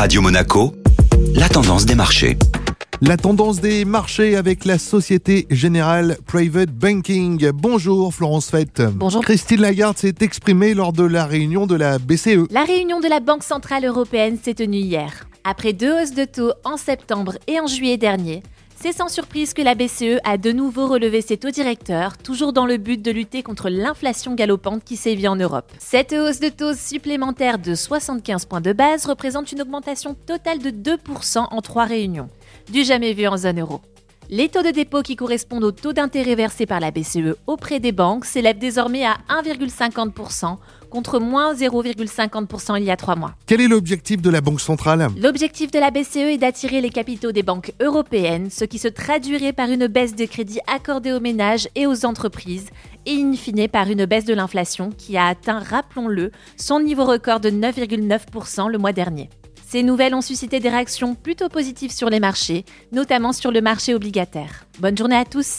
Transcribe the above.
Radio Monaco, la tendance des marchés. La tendance des marchés avec la Société Générale Private Banking. Bonjour Florence Fett. Bonjour. Christine Lagarde s'est exprimée lors de la réunion de la BCE. La réunion de la Banque Centrale Européenne s'est tenue hier. Après deux hausses de taux en septembre et en juillet dernier, c'est sans surprise que la BCE a de nouveau relevé ses taux directeurs, toujours dans le but de lutter contre l'inflation galopante qui sévit en Europe. Cette hausse de taux supplémentaire de 75 points de base représente une augmentation totale de 2% en trois réunions, du jamais vu en zone euro. Les taux de dépôt qui correspondent au taux d'intérêt versé par la BCE auprès des banques s'élèvent désormais à 1,50% contre moins 0,50% il y a trois mois. Quel est l'objectif de la Banque centrale? L'objectif de la BCE est d'attirer les capitaux des banques européennes, ce qui se traduirait par une baisse de crédit accordé aux ménages et aux entreprises, et in fine par une baisse de l'inflation qui a atteint, rappelons-le, son niveau record de 9,9% le mois dernier. Ces nouvelles ont suscité des réactions plutôt positives sur les marchés, notamment sur le marché obligataire. Bonne journée à tous.